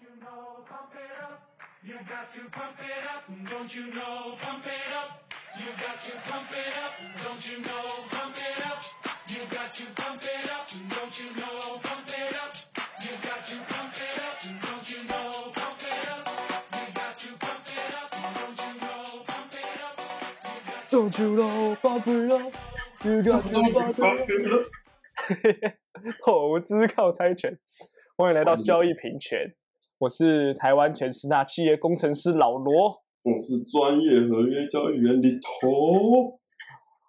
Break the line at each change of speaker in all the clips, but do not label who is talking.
you know, pump it up. You got to pump it up. Don't you know, pump it up. You got to pump it up. Don't you know, pump it up. You got to pump it up. Don't you know, pump it up. You got to pump it up. Don't you know, pump it up. You got to pump it up. Don't you know, pump it up.
Don't you know, pump it up. You got to pump it up. 投资靠猜拳，欢迎来到交易平权。我是台湾前十大企业工程师老罗，
我是专业合约交易员李头。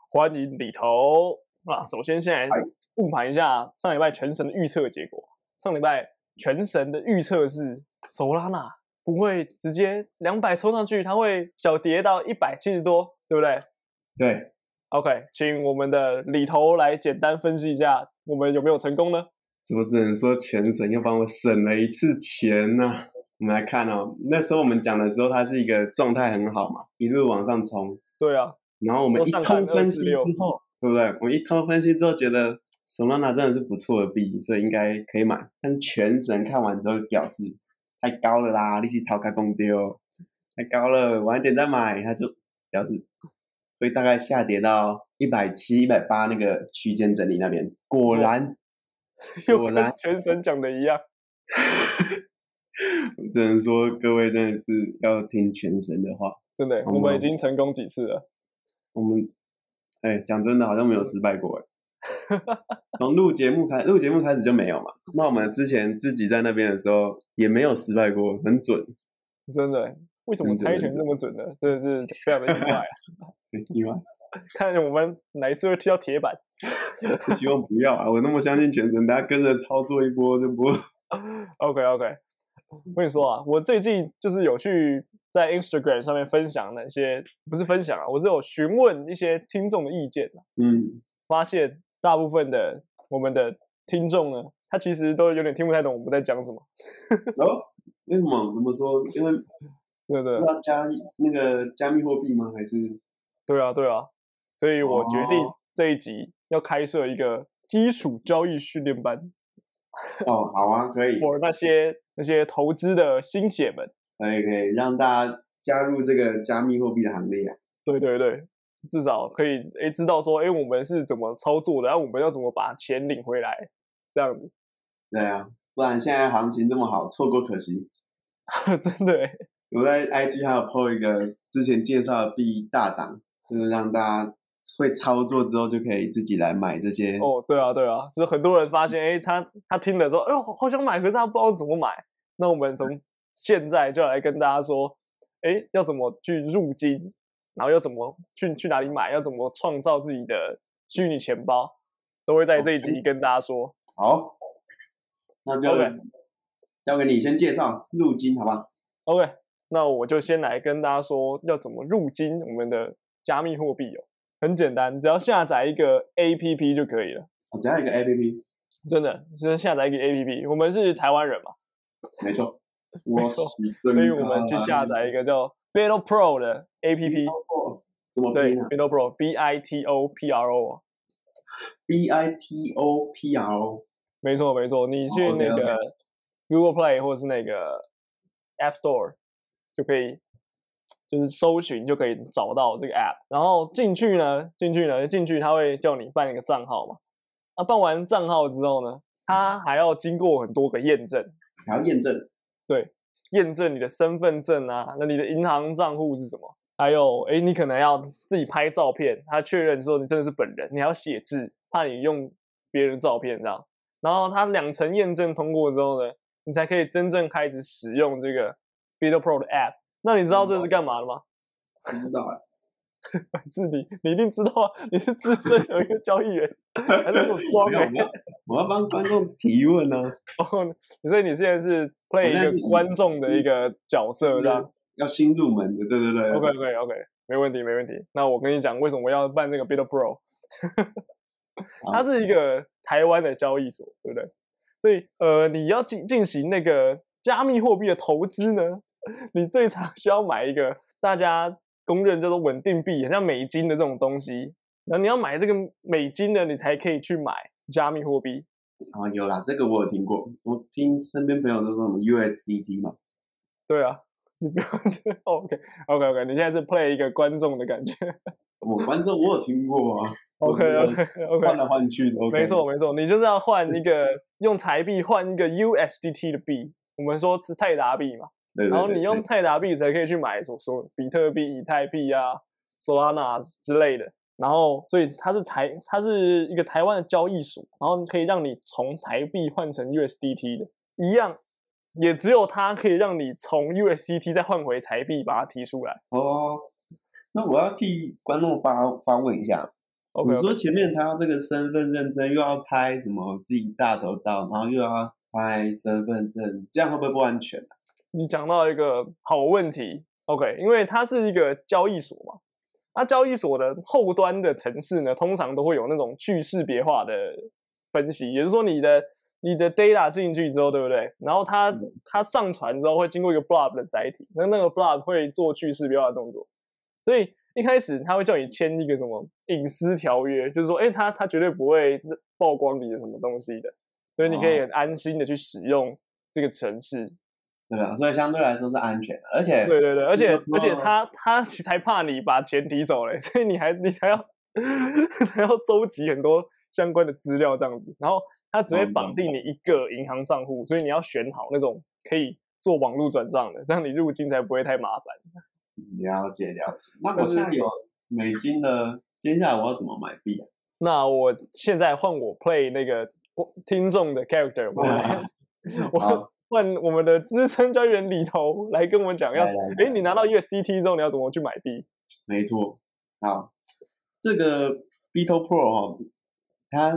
欢迎李头啊！首先，先来复盘一下上礼拜全神的预测结果。上礼拜全神的预测是索拉纳不会直接两百冲上去，它会小跌到一百七十多，对不对
对
，？OK，请我们的李头来简单分析一下，我们有没有成功呢？
我只能说全神又帮我省了一次钱呐、我们来看哦，那时候我们讲的时候，它是一个状态很好嘛，一路往上冲。
对啊，
然后我们一通分析之后，对不对？我一通分析之后觉得 Solana 真的是不错的币，所以应该可以买。但是全神看完之后表示太高了啦，利息逃开公丢，太高了，晚一点再买。他就表示，所以大概下跌到一百七、一百八那个区间整理那边，果然
又跟全神讲的一样。
我只能说各位真的是要听全神的话。
真的，
嗯
我们已经成功几次了。
我们，哎，讲真的，好像没有失败过哎。从录节目开，录节目开始就没有嘛。那我们之前自己在那边的时候也没有失败过，很准，
真的，为什么猜拳这么准呢？真的是非常的意外
意外。
看我们哪一次会踢到铁板。
希望不要啊！我那么相信全程，大家跟着操作一波就不。
OK OK，我跟你说啊，我最近就是有去在 Instagram 上面分享那些，不是分享啊，我是有询问一些听众的意见啊
嗯，
发现大部分的我们的听众呢，他其实都有点听不太懂我们在讲什么。
哦，为什么？怎么说？因为
对对
要加那个加密货币吗？还是
对啊对啊，所以我决定
哦
这一集要开设一个基础交易训练班。
哦，好啊，可以
，for 那些那些投资的新血们。
可以，可以让大家加入这个加密货币的行列啊。
对对对，至少可以诶知道说，诶我们是怎么操作的，然后我们要怎么把钱领回来，这样子，
对啊，不然现在行情这么好，错过可惜。
真的
我在 IG 还有 po 一个之前介绍的币大涨，就是让大家会操作之后就可以自己来买这些。
哦，对啊对啊，就是很多人发现，诶他他听了之后，哎呦好想买，可是他不知道怎么买。那我们从现在就来跟大家说，诶要怎么去入金，然后要怎么去去哪里买，要怎么创造自己的虚拟钱包，都会在这一集跟大家说。
好，那就交给你先介绍入金，好吧
？OK，那我就先来跟大家说要怎么入金我们的加密货币哦。很简单，只要下载一个 APP 就可以了。
我只要一个 APP，
真的，只是下载一个 APP。我们是台湾人嘛，
没错，没
错
是
所以我们去下载一个叫 Battle Pro 的 APP。
哦，怎么
对
拼啊
，Battle Pro，B I T O P R O。
？B I T O P R O，
没错没错，你去那个 Google Play 或者是那个 App Store 就可以，就是搜寻就可以找到这个 App。然后进去呢，进去呢，进去他会叫你办一个账号嘛。那办完账号之后呢，他还要经过很多个验证，
还要验证。
对，验证你的身份证啊，那你的银行账户是什么？还有，哎，你可能要自己拍照片，他确认说你真的是本人，你还要写字，怕你用别人照片这样。然后他两层验证通过之后呢，你才可以真正开始使用这个 Beetle Pro 的 App。那你知道这是干嘛的吗？
不知道哎，
是你，你一定知道啊！你是资深有一个交易员，还在给我 装
的，
欸
我要我要帮观众提问呢，
哦，所以你现在是 play 一个观众的一个角色这样。
要新入门的，对对对
OK OK OK，没问题没问题。那我跟你讲，为什么要办这个 Bit Pro？它是一个台湾的交易所，对不对？所以呃，你要进进行那个加密货币的投资呢，你最常 需要买一个大家公认叫做稳定币，很像美金的这种东西。然后你要买这个美金的，你才可以去买加密货币。
啊，有啦，这个我有听过，我听身边朋友都说什么 USDT 嘛，
对啊，你不要 OK OK OK，你现在是 play 一个观众的感觉。
我观众我有听过啊
OK OK OK，
换来换去的，OK，
没错没错，你就是要换一个用台币换一个 USDT 的币，我们说是泰达币嘛，
对，对
然后你用泰达币才可以去买所说比特币、以太币啊、Solana 之类的。然后，所以它是台，它是一个台湾的交易所，然后可以让你从台币换成 USDT 的，一样，也只有它可以让你从 USDT 再换回台币，把它提出来。
哦，那我要替观众发发问一下你说前面他要这个身份认证，又要拍什么自己大头照，然后又要拍身份证，这样会不会不安全啊？
你讲到一个好问题，OK，因为它是一个交易所嘛，那交易所的后端的城市呢，通常都会有那种去识别化的分析，也就是说你的你的 data 进去之后，对不对？然后它
嗯。
它上传之后会经过一个 blob 的载体，那那个 blob 会做去识别化的动作，所以一开始他会叫你签一个什么隐私条约，就是说，哎，他他绝对不会曝光你的什么东西的，所以你可以
哦。
很安心的去使用这个城市。
对吧？所以相对来说是安全的，而且
对对对，而且而且他他才怕你把钱提走嘞，所以你还你还要 还要收集很多相关的资料这样子，然后他只会绑定你一个银行账户，所以你要选好那种可以做网络转账的，这样你入境才不会太麻烦。
了解了解。那我现在有美金的，接下来我要怎么买币啊？
那我现在换我 play 那个我听众的 character，我来我
好
换我们的资深交易员里头来跟我们讲要，哎，你拿到 USDT 之后你要怎么去买币？
没错，好，这个 Beetle Pro 哈、它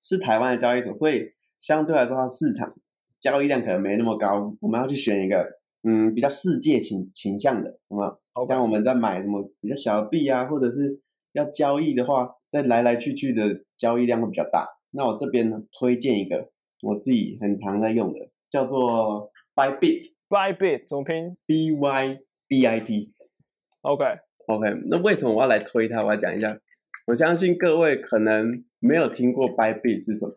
是台湾的交易所，所以相对来说它市场交易量可能没那么高。我们要去选一个嗯比较世界倾倾向的，好
吗
像我们在买什么比较小的币啊，或者是要交易的话，在来来去去的交易量会比较大。那我这边呢，推荐一个我自己很常在用的，叫做 Bybit
Bybit 怎么拼
B Y B I T。？OK，OK，那为什么我要来推它？我要讲一下。我相信各位可能没有听过 Bybit 是什么，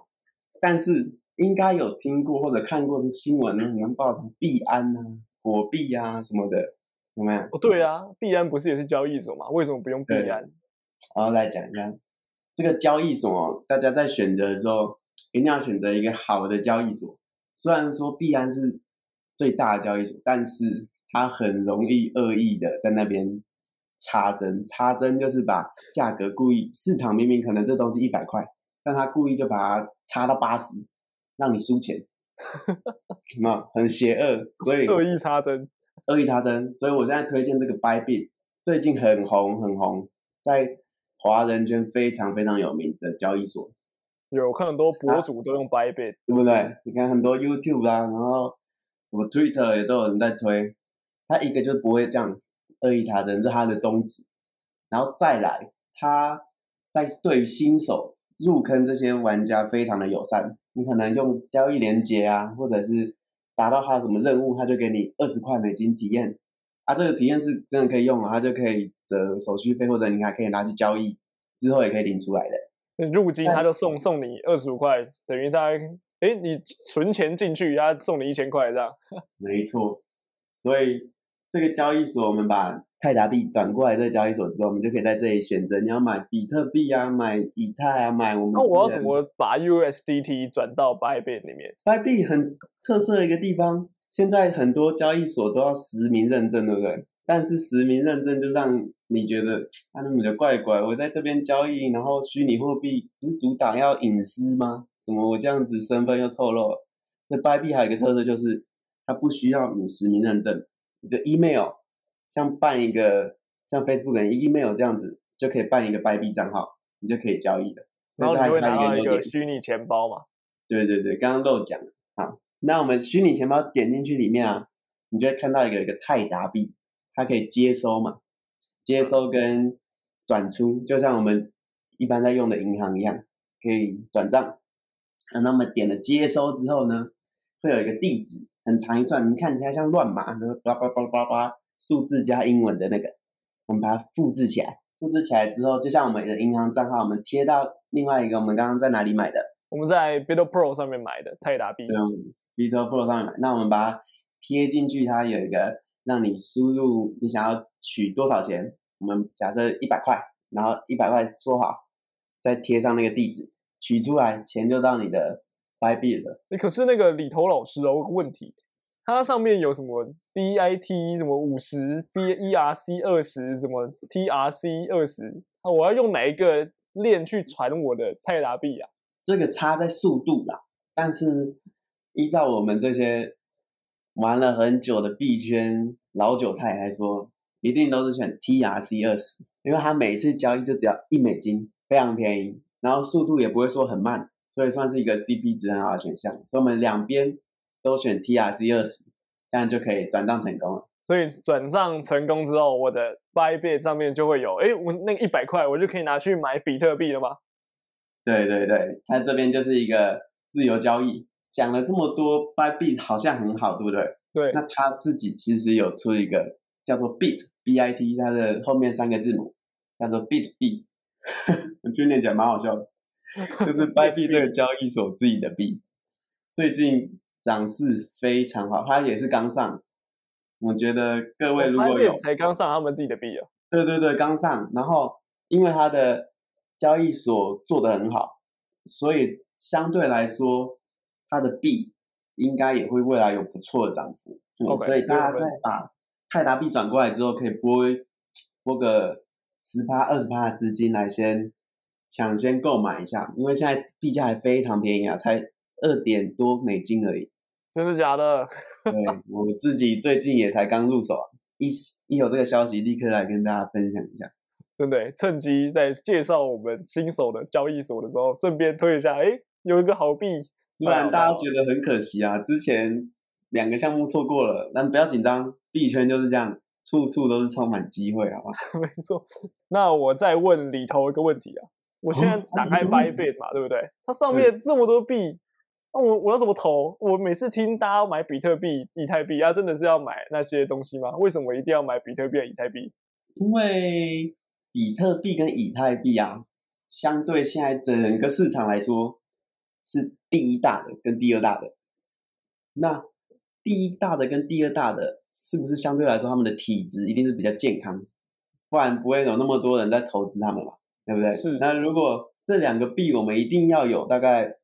但是应该有听过或者看过新闻，可能报什么币安啊、火币啊什么的，有没有？
哦，对啊，币安不是也是交易所吗？为什么不用币安？
然后来讲一下这个交易所哦，大家在选择的时候一定要选择一个好的交易所。虽然说币安是最大的交易所，但是它很容易恶意的在那边插针。插针就是把价格故意，市场明明可能这东西一百块，但他故意就把它插到八十，让你输钱，什么很邪恶，所以
恶意插针。
恶意插针，所以我现在推荐这个 Bybit，最近很红很红，在华人圈非常非常有名的交易所，
有看很多博主都用 Bybit，
对不对？你看很多 YouTube 啊，然后什么 Twitter 也都有人在推，他一个就不会这样恶意插针，这是他的宗旨。然后再来，他在对于新手入坑这些玩家非常的友善，你可能用交易连接啊，或者是达到他什么任务，他就给你二十块美金体验。啊，这个体验是真的可以用啊，它就可以折手续费，或者你还可以拿去交易，之后也可以领出来的。
你入金他就送送你二十五块，等于大概，哎，你存钱进去，他送你一千块这样。
没错，所以这个交易所，我们把泰达币转过来这个交易所之后，我们就可以在这里选择你要买比特币啊，买以太啊，买我们。
那我要怎？么把 USDT 转到 Bybit 里面？
币币很特色的一个地方，现在很多交易所都要实名认证，对不对？但是实名认证就让你觉得 啊，那么的怪怪，我在这边交易，然后虚拟货币不是阻挡要隐私吗？怎么我这样子身份又透露了？这 b 币还有一个特色就是，它不需要你实名认证，你就 email，像办一个像 Facebook 的 email 这样子，就可以办一个 b 币账号，你就可以交易的。
然后你就会拿到一个虚拟钱包嘛。
对对对，刚刚漏讲了。好，那我们虚拟钱包点进去里面啊，你就会看到一个一个泰达币，它可以接收嘛，接收跟转出，就像我们一般在用的银行一样，可以转账。啊那么点了接收之后呢，会有一个地址，很长一串，你看起来像乱码，就是叭叭叭叭叭，数字加英文的那个，我们把它复制起来。复制起来之后，就像我们的银行账号，我们贴到另外一个我们刚刚在哪里买的
我们在 Bitto Pro 上面买的泰达币，
对 b i t o Pro 上面买，那我们把它贴进去，它有一个让你输入你想要取多少钱，我们假设一百块，然后一百块说好，再贴上那个地址，取出来钱就到你的 Bybit 了。
诶可是那个里头老师哦，有个问题，它上面有什么 BIT 什么五十 B ERC 二十什么 TRC 二十，啊，我要用哪一个链去传我的泰达币啊？
这个差在速度啦，但是依照我们这些玩了很久的币圈老韭菜来说，一定都是选 TRC 二十，因为它每一次交易就只要一美金，非常便宜，然后速度也不会说很慢，所以算是一个 CP 值很好的选项。所以我们两边都选 TRC 二十，这样就可以转账成功了。
所以转账成功之后，我的 Bybit 上面就会有，哎，我那个一百块，我就可以拿去买比特币了吗？
对对对，它这边就是一个自由交易。讲了这么多，Bybit 好像很好，对不对？
对，
那他自己其实有出一个叫做 Bit B I T，它的后面三个字母叫做 Bit B，我觉得念起来蛮好笑的，就是 Bybit 这个交易所自己的币，最近涨势非常好，它也是刚上，我觉得各位如果有
才刚上他们自己的币啊，
对对对，刚上，然后因为它的交易所做得很好，所以相对来说，它的币应该也会未来有不错的涨幅。所以大家
对
再把泰达币转过来之后，可以拨拨个十趴、二十趴的资金来先抢先购买一下，因为现在币价还非常便宜啊，才二点多美金而已。
真的假的？
对我自己最近也才刚入手啊，一一有这个消息，立刻来跟大家分享一下。
真的，趁机在介绍我们新手的交易所的时候，顺便推一下，哎，有一个好币，
不然大家觉得很可惜啊。之前两个项目错过了，但不要紧张，币圈就是这样，处处都是充满机会，好吧？
没错。那我再问里头一个问题啊，我现在
哦
打开
你的问
Bybit 嘛，对不对？它上面这么多币，那我我要怎么投？我每次听大家买比特币、以太币啊，真的是要买那些东西吗？为什么一定要买比特币、以太币？
因为比特币跟以太币啊，相对现在整个市场来说是第一大的跟第二大的。那第一大的跟第二大的是不是相对来说他们的体质一定是比较健康，不然不会有那么多人在投资他们嘛，对不对？
是
那如果这两个币我们一定要有大概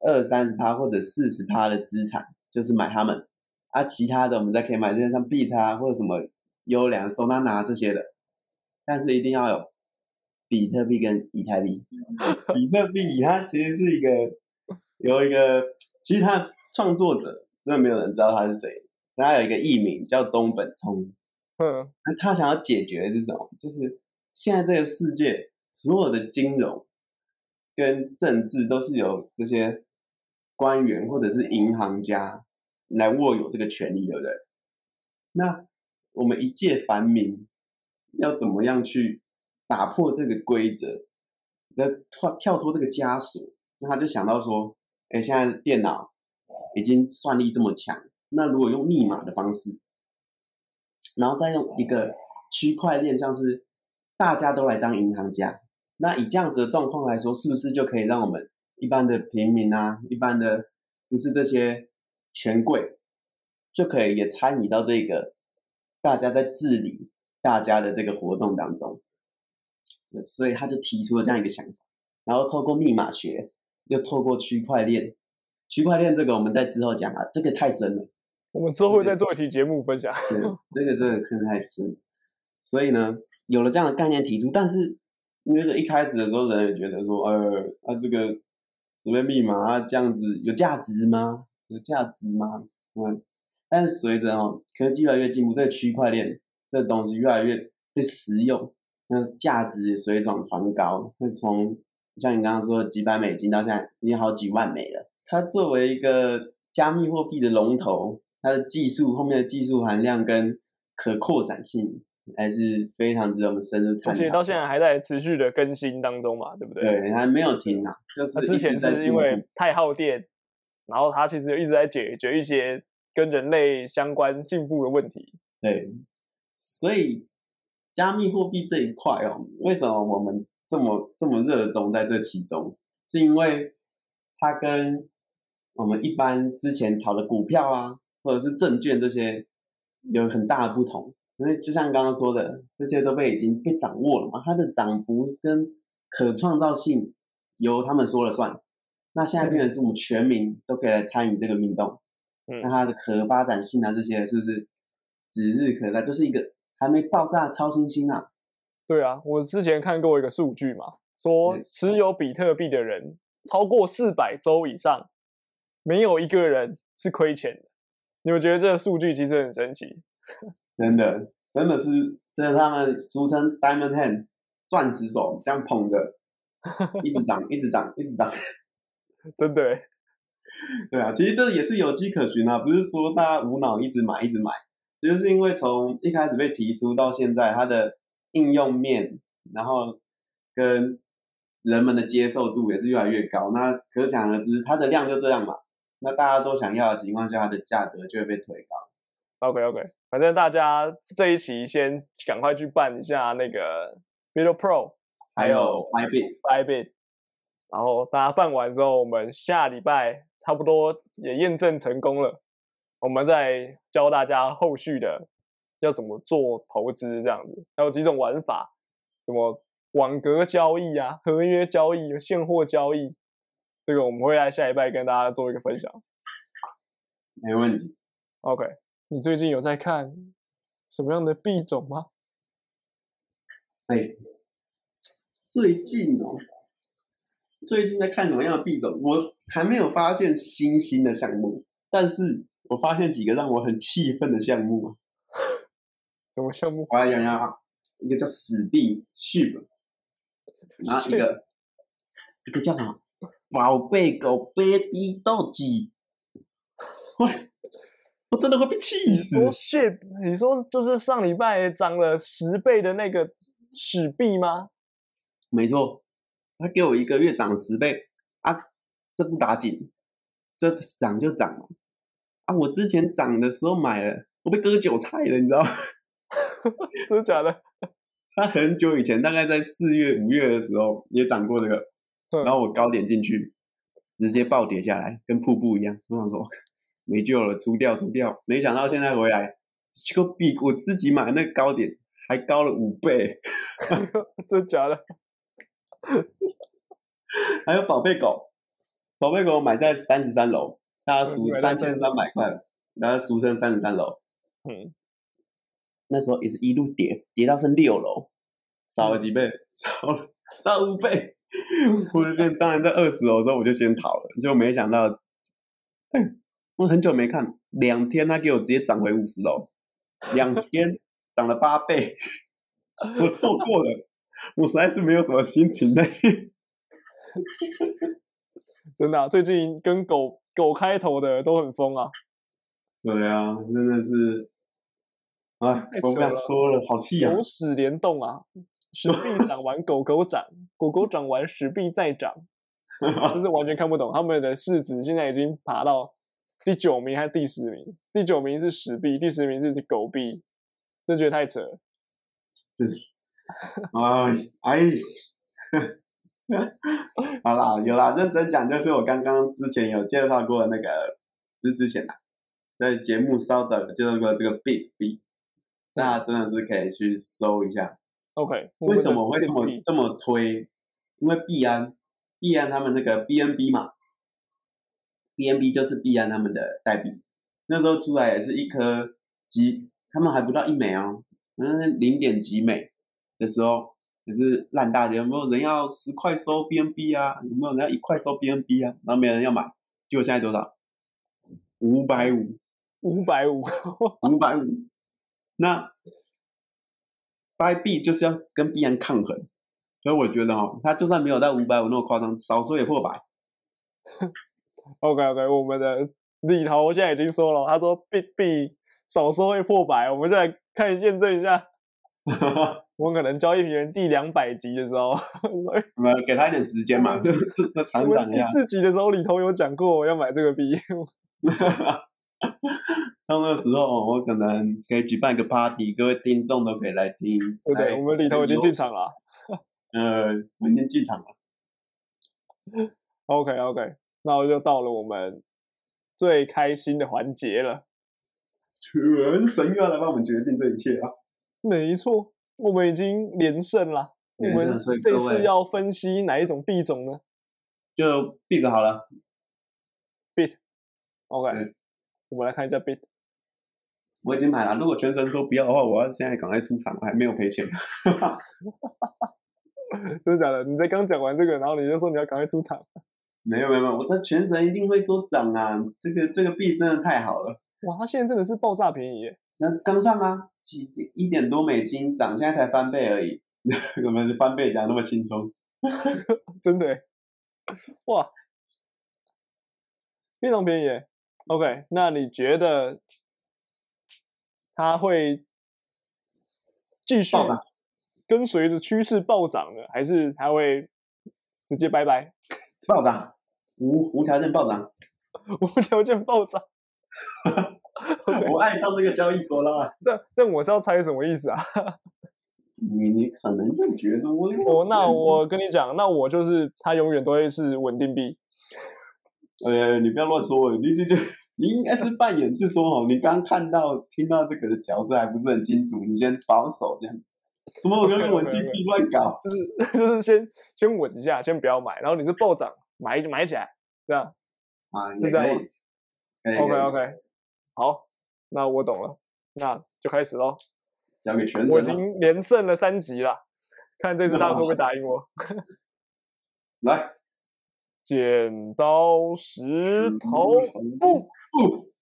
二三十趴或者四十趴的资产，就是买他们。啊，其他的我们再可以买这些像 Bit 啊或者什么优良、Solana 这些的，但是一定要有比特币跟以太币。比特币它其实是一个有一个，其实他创作者真的没有人知道他是谁，他有一个艺名叫中本聪。
嗯，
那他想要解决的是什么？就是现在这个世界所有的金融跟政治都是由这些官员或者是银行家来握有这个权利，对不对？那我们一介凡民要怎么样去打破这个规则，要跳跳脱这个枷锁？那他就想到说，哎，现在电脑已经算力这么强，那如果用密码的方式，然后再用一个区块链，像是大家都来当银行家，那以这样子的状况来说，是不是就可以让我们一般的平民啊，一般的不是这些权贵，就可以也参与到这个大家在治理大家的这个活动当中？对所以他就提出了这样一个想法，然后透过密码学，又透过区块链，区块链这个我们在之后讲啊，这个太深了。
我们之后会再做一期节目分享。
对，这个真的坑太深。所以呢，有了这样的概念提出，但是因为一开始的时候，人也觉得说，呃，啊这个什么密码啊这样子有价值吗？有价值吗？嗯，但是随着哦科技越来越进步，这个区块链这个东西越来越被实用，那价值水涨船高，会从像你刚刚说的几百美金到现在已经好几万美了。它作为一个加密货币的龙头，它的技术后面的技术含量跟可扩展性还是非常值得我们深入探讨。
而且到现在还在持续的更新当中嘛，对不对？
对还没有停啊，就是
之前。是因为太耗电，然后它其实一直在解决一些跟人类相关进步的问题。
对，所以加密货币这一块哦，为什么我们这么这么热衷在这其中？是因为它跟我们一般之前炒的股票啊，或者是证券这些有很大的不同。因为就像刚刚说的，这些都被已经被掌握了嘛，它的涨幅跟可创造性由他们说了算。那现在变成是我们全民都可以来参与这个运动，
嗯
那它的可发展性啊这些是不是指日可待？就是一个还没爆炸的超新星啊！
对啊，我之前看过一个数据嘛，说持有比特币的人超过四百周以上，没有一个人是亏钱的。你们觉得这个数据其实很神奇？
真的，真的是，这是他们俗称 diamond hand 钻石手，这样捧着，一直涨，一直涨，一直涨。
真的欸，
对啊，其实这也是有迹可循啊，不是说大家无脑一直买一直买，就是因为从一开始被提出到现在，它的应用面，然后跟人们的接受度也是越来越高。那可想而知，它的量就这样嘛，那大家都想要的情况下，它的价格就会被推高。
OK OK，反正大家这一期先赶快去办一下那个 Video Pro，还有 Bybit，Bybit，然后大家办完之后，我们下礼拜差不多也验证成功了，我们再教大家后续的要怎么做投资这样子，还有几种玩法，什么网格交易啊、合约交易、现货交易，这个我们会在下一拜跟大家做一个分享。
没问题。
OK，你最近有在看什么样的币种吗？
哎，最近哦，最近在看什么样的币种？我还没有发现新兴的项目，但是我发现几个让我很气愤的项目啊。
什么项目？
我来讲讲啊，一个叫史币 Sheep，然后一个一个叫什么宝贝狗 Baby Dog，我我真的会被气死。
说 ship，你说就是上礼拜涨了十倍的那个史币吗？
没错，他给我一个月涨十倍啊，这不打紧，这涨就涨了。啊，我之前涨的时候买了，我被割韭菜了，你知道吗？
真的假的？
他很久以前，大概在四月、五月的时候也涨过这个，
嗯
然后我高点进去，直接暴跌下来，跟瀑布一样。我想说没救了，出掉出掉。没想到现在回来，这个比我自己买的那个高点还高了五倍。
真的假的？
还有宝贝狗，宝贝狗买在三十三楼，大家俗
嗯买在
三千三百块，大家俗称三十三楼。
嗯，
那时候也是一路跌，跌到剩六楼，少了几倍，少了少了五倍。我就变，当然在二十楼之后我就先逃了，就没想到，嗯，我很久没看，两天他给我直接涨回五十楼，两天涨了八倍，我错过了，我实在是没有什么心情的。
真的啊、最近跟狗狗开头的都很疯啊。
对啊，真的是，哎我不想
了
说了，好气啊！
狗屎联动啊！石币涨完，狗狗涨；狗狗涨完，石币再涨。就是完全看不懂，他们的市值现在已经爬到第九名还是第十名？第九名是屎币，第十名是狗币，真觉得太扯了。
哎哎，好啦，有啦，认真讲，就是我刚刚之前有介绍过那个，不是之前啦，在节目稍早有介绍过这个 Bit 币，大家真的是可以去搜一下
，OK，
为什么会这么这么推？因为币安，币安他们那个 BNB 嘛，BNB 就是币安他们的代币，那时候出来也是一颗几，他们还不到一美哦，嗯，零点几美的时候，也是烂大街，有没有人要十块收 BNB 啊？有没有人要一块收 BNB 啊？然后没人要买，结果现在多少？五百五，
五百五？
五百五。那 B B 就是要跟币安抗衡，所以我觉得哦，它就算没有到五百五那么夸张，少说也破百。
OK OK，我们的李头现在已经说了，他说 B B 少说会破百，我们再来看验证一下。我们可能交易平原第两百集的时候，
我们给他一点时间嘛，就是这
我
成
们第
长一下。
四集的时候里头有讲过要买这个币。
到那个时候，我可能可以举办一个 party，各位听众都可以来听。
对不对？我们里头已经进场了啊。
呃，我已经进场了。
OK OK，那我就到了我们最开心的环节了。
全神又要来帮我们决定这一切啊！
没错，我们已经连胜了。我们这次要分析哪一种币种呢
就闭着好了。
？Bit。OK，
嗯
我们来看一下 Bit。
我已经买了，如果全神说不要的话，我要现在赶快出场，我还没有赔钱。
真的假的？你才刚讲完这个，然后你就说你要赶快出场。
没有没有没有，我的全神一定会说涨啊！这个这个币真的太好了，
哇，它现在真的是爆炸便宜耶！
那刚上啊，几一点多美金涨，现在才翻倍而已，怎么是翻倍讲那么轻松。
真的，哇，非常便宜耶。OK，那你觉得它会继续跟随着趋势暴涨呢，还是它会直接拜拜，
暴涨，无无条件暴涨，
无条件暴涨
我爱上这个交易所了。
这这我是要猜什么意思啊？
你你可能就觉得我
我那我跟你讲，那我就是它永远都会是稳定币。
呃，你不要乱说，你你你你应该是扮演是说哦，你刚看到听到这个的角色还不是很清楚，你先保守这样。什么我跟
OK，OK，OK
稳定币乱搞？
就是 就是先先稳一下，先不要买，然后你是暴涨买一买起来，这样。
啊，
是这样 OK OK，好，那我懂了，那就开始喽。
交给全
我已。经连胜了三集了，看这次他会不会打赢我。
来，
剪刀石头布，
不，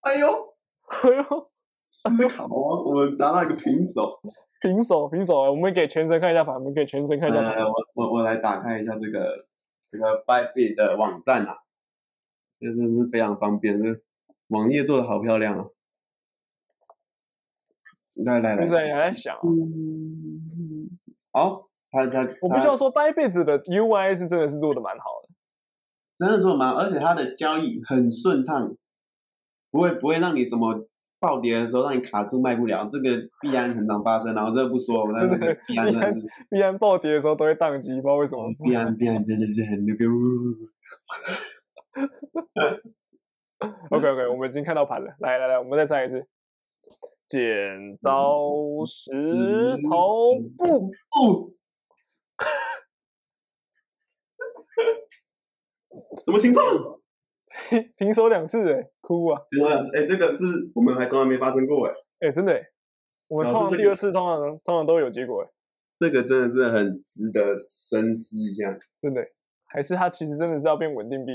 哎呦，
哎呦，
思考啊，我们拿到一个平手。
平手平手，我们给全程看一下盘，我们给全程看一下盘。
呃，我我我来打开一下这个这个 Bybit 的网站啊，这真的是非常方便，这网页做的好漂亮啊！来来来，
全神也还在想啊，
嗯，好，他他他
我不需要说，Bybit 的 UI 是真的是做的蛮好的。
真的做得蛮好，而且它的交易很顺畅，不会不会让你什么暴跌的时候让你卡住卖不了，这个必然很常发生。然后这个不说，但是
真的
必然真的是
必然暴跌的时候都会宕机，不知道为什么。
必然必然真的是很那个。
OK OK，我们已经看到盘了，来来来，我们再猜一次。剪刀石头布，
哦，什么情况？
平手两次哎，哭啊！
觉得哎，这个是我们还从来没发生过哎，
哎，真的哎，我们通常第二次通常通常都有结果哎，
这个真的是很值得深思一下。
真的欸。还是它其实真的是要变稳定币？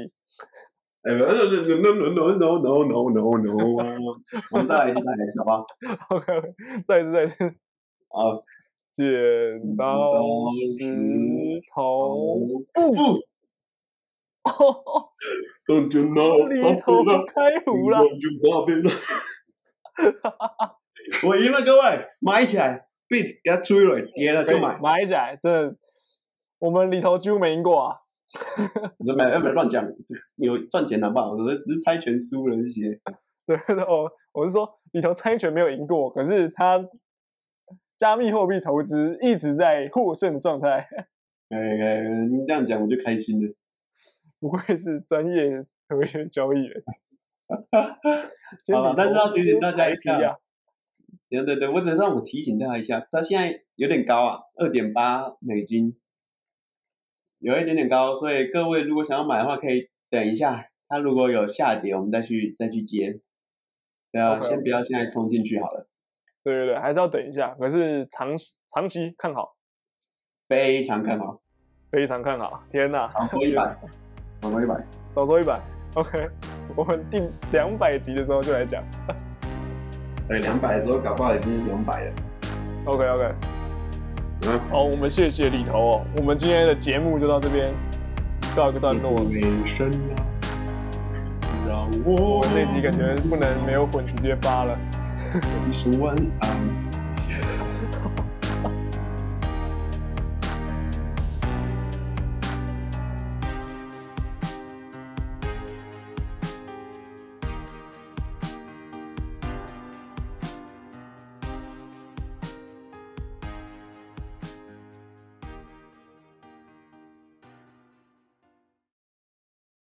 哎，no no no no no no no no！我们再来一次，再来一次，好不好
？OK OK，再一次再一次。
好，
剪刀石头布，
不，Don't you know？
里头开胡了。
我赢了，各位，买起来，bit 给它吹了，跌了就买。
买起来，真的，我们里头几乎没赢过啊。
什么？要不要乱讲？有赚钱好不好？我只是猜拳输了这些。
对哦，我是说里头猜拳没有赢过，可是他加密货币投资一直在获胜状态，
哎哎，你这样讲我就开心了。
不愧是专业合约交易员。
好了但是要提醒大家一下
啊，
对对对，我只能让我提醒大家一下，它现在有点高啊，二点八美金，有一点点高，所以各位如果想要买的话，可以等一下，它如果有下跌，我们再去再去接。对啊先不要现在冲进去好了，
对对对，还是要等一下。可是长期长期看好，
非常看好，
非常看好。天哪，
长说一百，少说一百。
少说一百。OK，我们第两百集的时候就来讲。
对，两百的时候搞不好已经两百了。
OK OK，
嗯，
好，我们谢谢里头哦。我们今天的节目就到这边告一个段落。
尾声了，让
我
我
们这集感觉不能没有混直接发了。
一声晚安。